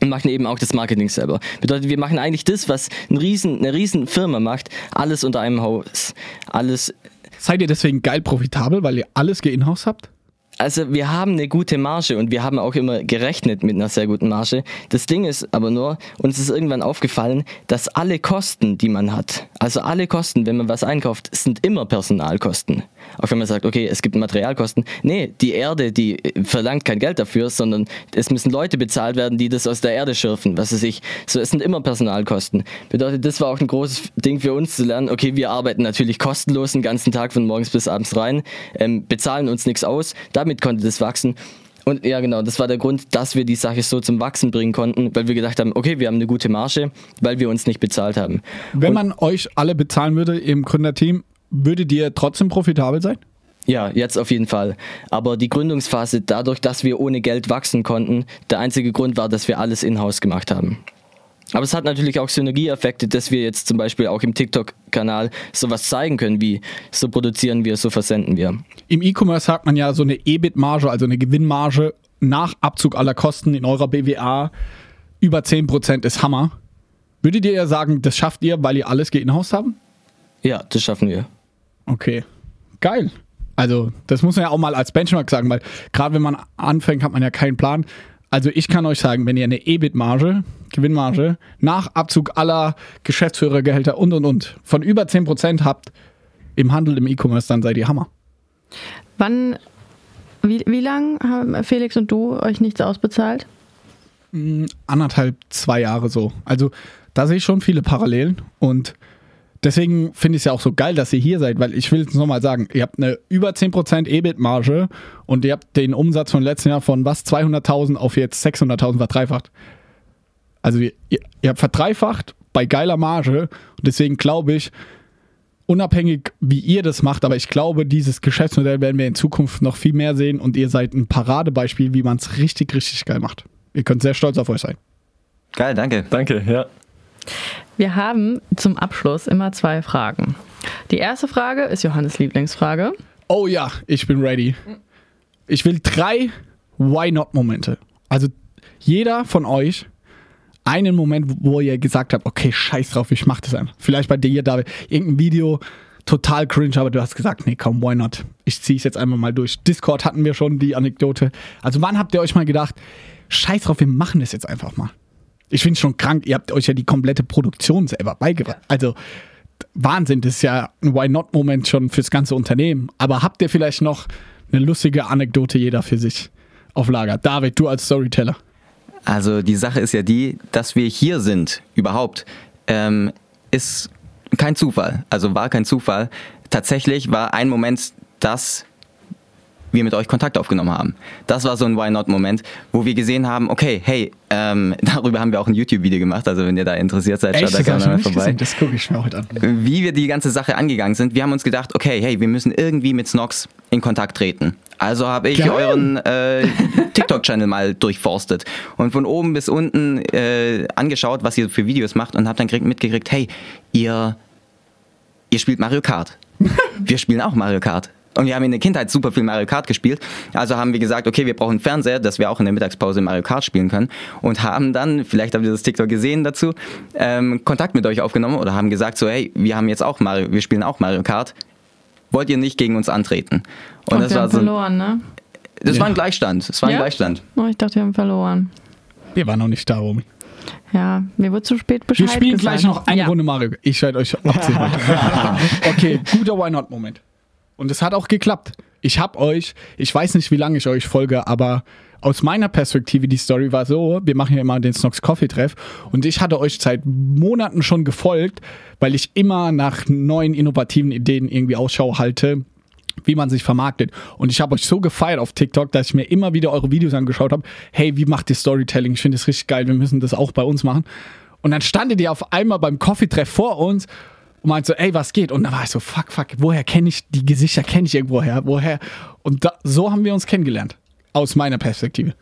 und machen eben auch das Marketing selber. Bedeutet, wir machen eigentlich das, was ein riesen, eine riesen Firma macht, alles unter einem Haus. Alles. Seid ihr deswegen geil profitabel, weil ihr alles in-house habt? Also wir haben eine gute Marge und wir haben auch immer gerechnet mit einer sehr guten Marge. Das Ding ist aber nur, uns ist irgendwann aufgefallen, dass alle Kosten, die man hat, also alle Kosten, wenn man was einkauft, sind immer Personalkosten. Auch wenn man sagt, okay, es gibt Materialkosten. Nee, die Erde, die verlangt kein Geld dafür, sondern es müssen Leute bezahlt werden, die das aus der Erde schürfen. Was weiß ich. So, es sind immer Personalkosten. Bedeutet, das war auch ein großes Ding für uns zu lernen. Okay, wir arbeiten natürlich kostenlos den ganzen Tag von morgens bis abends rein, ähm, bezahlen uns nichts aus. Damit konnte das wachsen. Und ja, genau, das war der Grund, dass wir die Sache so zum Wachsen bringen konnten, weil wir gedacht haben, okay, wir haben eine gute Marge, weil wir uns nicht bezahlt haben. Wenn Und man euch alle bezahlen würde im Gründerteam, würdet ihr trotzdem profitabel sein? Ja, jetzt auf jeden Fall. Aber die Gründungsphase, dadurch, dass wir ohne Geld wachsen konnten, der einzige Grund war, dass wir alles in-house gemacht haben. Aber es hat natürlich auch Synergieeffekte, dass wir jetzt zum Beispiel auch im TikTok-Kanal sowas zeigen können, wie so produzieren wir, so versenden wir. Im E-Commerce sagt man ja so eine EBIT-Marge, also eine Gewinnmarge nach Abzug aller Kosten in eurer BWA über 10% ist Hammer. Würdet ihr ja sagen, das schafft ihr, weil ihr alles in-house haben? Ja, das schaffen wir. Okay, geil. Also, das muss man ja auch mal als Benchmark sagen, weil gerade wenn man anfängt, hat man ja keinen Plan. Also ich kann euch sagen, wenn ihr eine EBIT-Marge, Gewinnmarge, nach Abzug aller Geschäftsführergehälter und und und von über 10% habt im Handel, im E-Commerce, dann seid ihr Hammer. Wann, wie, wie lang haben Felix und du euch nichts ausbezahlt? Anderthalb, zwei Jahre so. Also da sehe ich schon viele Parallelen und deswegen finde ich es ja auch so geil, dass ihr hier seid, weil ich will es nochmal sagen, ihr habt eine über 10% EBIT-Marge und ihr habt den Umsatz von letzten Jahr von was, 200.000 auf jetzt 600.000 verdreifacht. Also ihr, ihr habt verdreifacht bei geiler Marge und deswegen glaube ich, unabhängig wie ihr das macht, aber ich glaube, dieses Geschäftsmodell werden wir in Zukunft noch viel mehr sehen und ihr seid ein Paradebeispiel, wie man es richtig, richtig geil macht. Ihr könnt sehr stolz auf euch sein. Geil, danke. Danke, ja. Wir haben zum Abschluss immer zwei Fragen. Die erste Frage ist Johannes Lieblingsfrage. Oh ja, ich bin ready. Ich will drei Why Not Momente. Also jeder von euch einen Moment, wo ihr gesagt habt, okay, scheiß drauf, ich mach das einfach. Vielleicht bei dir, David, irgendein Video, total cringe, aber du hast gesagt, nee, komm, why not? Ich zieh's jetzt einfach mal durch. Discord hatten wir schon die Anekdote. Also wann habt ihr euch mal gedacht, scheiß drauf, wir machen das jetzt einfach mal? Ich finde es schon krank, ihr habt euch ja die komplette Produktion selber beigebracht. Also Wahnsinn, das ist ja ein Why Not-Moment schon fürs ganze Unternehmen. Aber habt ihr vielleicht noch eine lustige Anekdote jeder für sich auf Lager? David, du als Storyteller. Also die Sache ist ja die, dass wir hier sind überhaupt, ähm, ist kein Zufall. Also war kein Zufall. Tatsächlich war ein Moment, dass wir mit euch Kontakt aufgenommen haben. Das war so ein Why Not-Moment, wo wir gesehen haben, okay, hey, ähm, darüber haben wir auch ein YouTube-Video gemacht, also wenn ihr da interessiert seid, schaut da gerne mal vorbei. gesehen. Das gucke ich mir heute an. Wie wir die ganze Sache angegangen sind, wir haben uns gedacht, okay, hey, wir müssen irgendwie mit Snox in Kontakt treten. Also habe ich Geil. euren äh, TikTok-Channel mal durchforstet und von oben bis unten äh, angeschaut, was ihr für Videos macht und habe dann krieg- mitgekriegt, hey, ihr, ihr spielt Mario Kart. Wir spielen auch Mario Kart. Und wir haben in der Kindheit super viel Mario Kart gespielt. Also haben wir gesagt, okay, wir brauchen einen Fernseher, dass wir auch in der Mittagspause Mario Kart spielen können. Und haben dann, vielleicht habt ihr das TikTok gesehen dazu, ähm, Kontakt mit euch aufgenommen oder haben gesagt so, hey, wir haben jetzt auch Mario, wir spielen auch Mario Kart. Wollt ihr nicht gegen uns antreten? Und, Und das wir war haben so, ein- verloren, ne? das war ein Gleichstand. Es war ein Ja? Gleichstand. Oh, ich dachte, wir haben verloren. Wir waren noch nicht da, Romy. Ja, mir wurde zu spät Bescheid Wir spielen gesagt. gleich noch eine ja. Runde Mario. Ich werde euch heute. okay, guter Why Not Moment. Und es hat auch geklappt. Ich habe euch, ich weiß nicht, wie lange ich euch folge, aber aus meiner Perspektive, die Story war so, wir machen ja immer den Snox Coffee Treff und ich hatte euch seit Monaten schon gefolgt, weil ich immer nach neuen innovativen Ideen irgendwie Ausschau halte, wie man sich vermarktet. Und ich habe euch so gefeiert auf TikTok, dass ich mir immer wieder eure Videos angeschaut habe. Hey, wie macht ihr Storytelling? Ich Und dann standet ihr auf einmal beim Coffee-Treff vor uns und meint so, ey, was geht? Und dann war ich so, fuck, fuck, woher kenne ich, die Gesichter kenne ich irgendwoher, woher? Und da, so haben wir uns kennengelernt. Aus meiner Perspektive.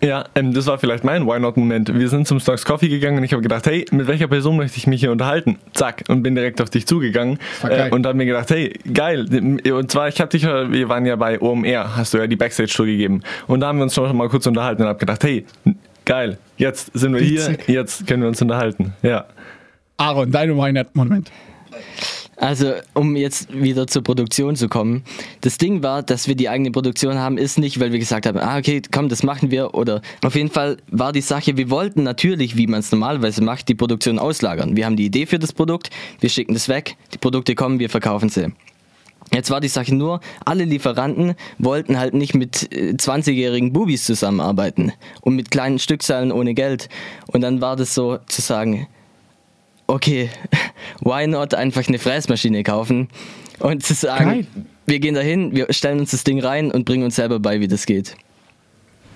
Ja, ähm, das war vielleicht mein Why Not-Moment. Wir sind zum Starks Coffee gegangen und ich habe gedacht, hey, mit welcher Person möchte ich mich hier unterhalten? Zack, und bin direkt auf dich zugegangen äh, und habe mir gedacht, hey, geil. Und zwar, ich habe dich, wir waren ja bei OMR, hast du ja die Backstage-Tour gegeben. Und da haben wir uns schon mal kurz unterhalten und habe gedacht, hey, geil, jetzt sind wir hier, Witzig. jetzt können wir uns unterhalten. Ja. Aaron, dein Why Not Moment. Also, um jetzt wieder zur Produktion zu kommen. Das Ding war, dass wir die eigene Produktion haben, ist nicht, weil wir gesagt haben, ah, okay, komm, das machen wir. Oder auf jeden Fall war die Sache, wir wollten natürlich, wie man es normalerweise macht, die Produktion auslagern. Wir haben die Idee für das Produkt, wir schicken das weg, die Produkte kommen, wir verkaufen sie. Jetzt war die Sache nur, alle Lieferanten wollten halt nicht mit äh, 20-jährigen Bubis zusammenarbeiten und mit kleinen Stückzahlen ohne Geld. Und dann war das so zu sagen, okay, why not einfach eine Fräsmaschine kaufen und zu sagen, Geil. wir gehen dahin, wir stellen uns das Ding rein und bringen uns selber bei, wie das geht.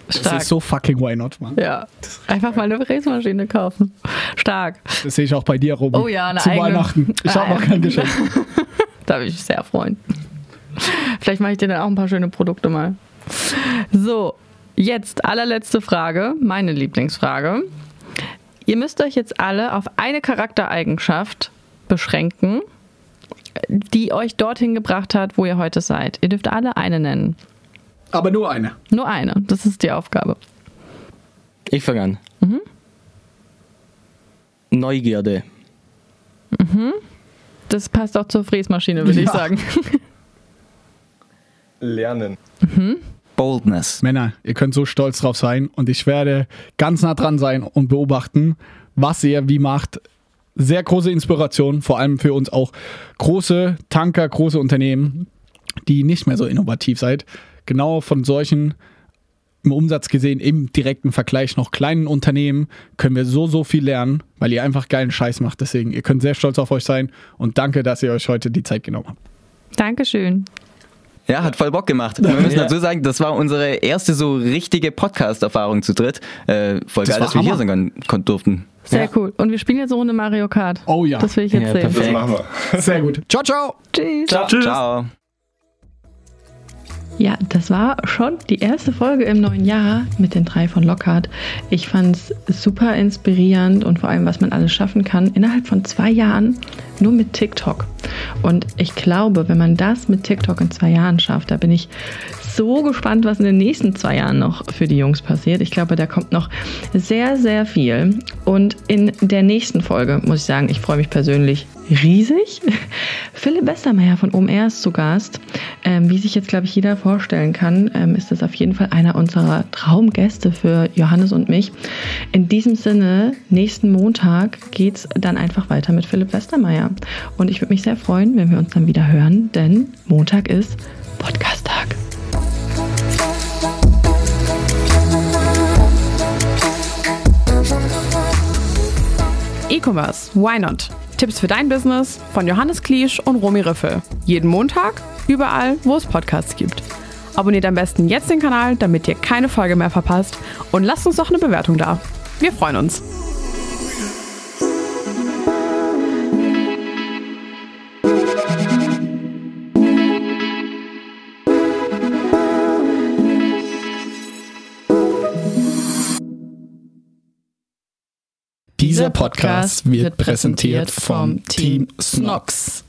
Das Stark. ist so fucking Why Not, Mann. ja, einfach mal eine Fräsmaschine kaufen. Stark. Das sehe ich auch bei dir, Romy. Oh ja, eine Zu eigene. Weihnachten. Ich habe noch kein Geschenk. Da würde ich mich sehr freuen. Vielleicht mache ich dir dann auch ein paar schöne Produkte mal. So, jetzt allerletzte Frage, meine Lieblingsfrage. Ihr müsst euch jetzt alle auf eine Charaktereigenschaft beschränken, die euch dorthin gebracht hat, wo ihr heute seid. Ihr dürft alle eine nennen. Aber nur eine. Nur eine. Das ist die Aufgabe. Ich fange an. Neugierde. Das passt auch zur Fräsmaschine, würde ich Ja. sagen. Lernen. Boldness. Männer, ihr könnt so stolz drauf sein und ich werde ganz nah dran sein und beobachten, was ihr wie macht. Sehr große Inspiration, vor allem für uns auch große Tanker, große Unternehmen, die nicht mehr so innovativ seid. Genau von solchen im Umsatz gesehen, im direkten Vergleich noch kleinen Unternehmen, können wir so, so viel lernen, weil ihr einfach geilen Scheiß macht. Deswegen, ihr könnt sehr stolz auf euch sein und danke, dass ihr euch heute die Zeit genommen habt. Dankeschön. Ja, hat voll Bock gemacht. Wir müssen dazu sagen, das war unsere erste so richtige Podcast-Erfahrung zu dritt. Äh, voll Das geil, dass wir hier sein können- durften. Sehr Ja. cool. Und wir spielen jetzt eine Runde Mario Kart. Oh ja. Das will ich jetzt Ja, sehen. perfekt. Das machen wir. Sehr gut. Ciao, ciao. Tschüss. Tschüss. Ciao. Ja, das war schon die erste Folge im neuen Jahr mit den drei von Lockhart. Ich fand es super inspirierend und vor allem, was man alles schaffen kann innerhalb von zwei Jahren nur mit TikTok. Und ich glaube, wenn man das mit TikTok in zwei Jahren schafft, da bin ich so gespannt, was in den nächsten zwei Jahren noch für die Jungs passiert. Ich glaube, da kommt noch sehr, sehr viel. Und in der nächsten Folge muss ich sagen, ich freue mich persönlich riesig. Philipp Westermeier von OMR ist zu Gast. Ähm, wie sich jetzt, glaube ich, jeder vorstellen kann, ähm, ist das auf jeden Fall einer unserer Traumgäste für Johannes und mich. In diesem Sinne, nächsten Montag geht's dann einfach weiter mit Philipp Westermeier. Und ich würde mich sehr freuen, wenn wir uns dann wieder hören, denn Montag ist Podcast-Tag. E-Commerce, why not? Tipps für dein Business von Johannes Kliesch und Romy Riffel. Jeden Montag, überall, wo es Podcasts gibt. Abonniert am besten jetzt den Kanal, damit ihr keine Folge mehr verpasst und lasst uns doch eine Bewertung da. Wir freuen uns. Dieser Podcast wird präsentiert vom Team Snox.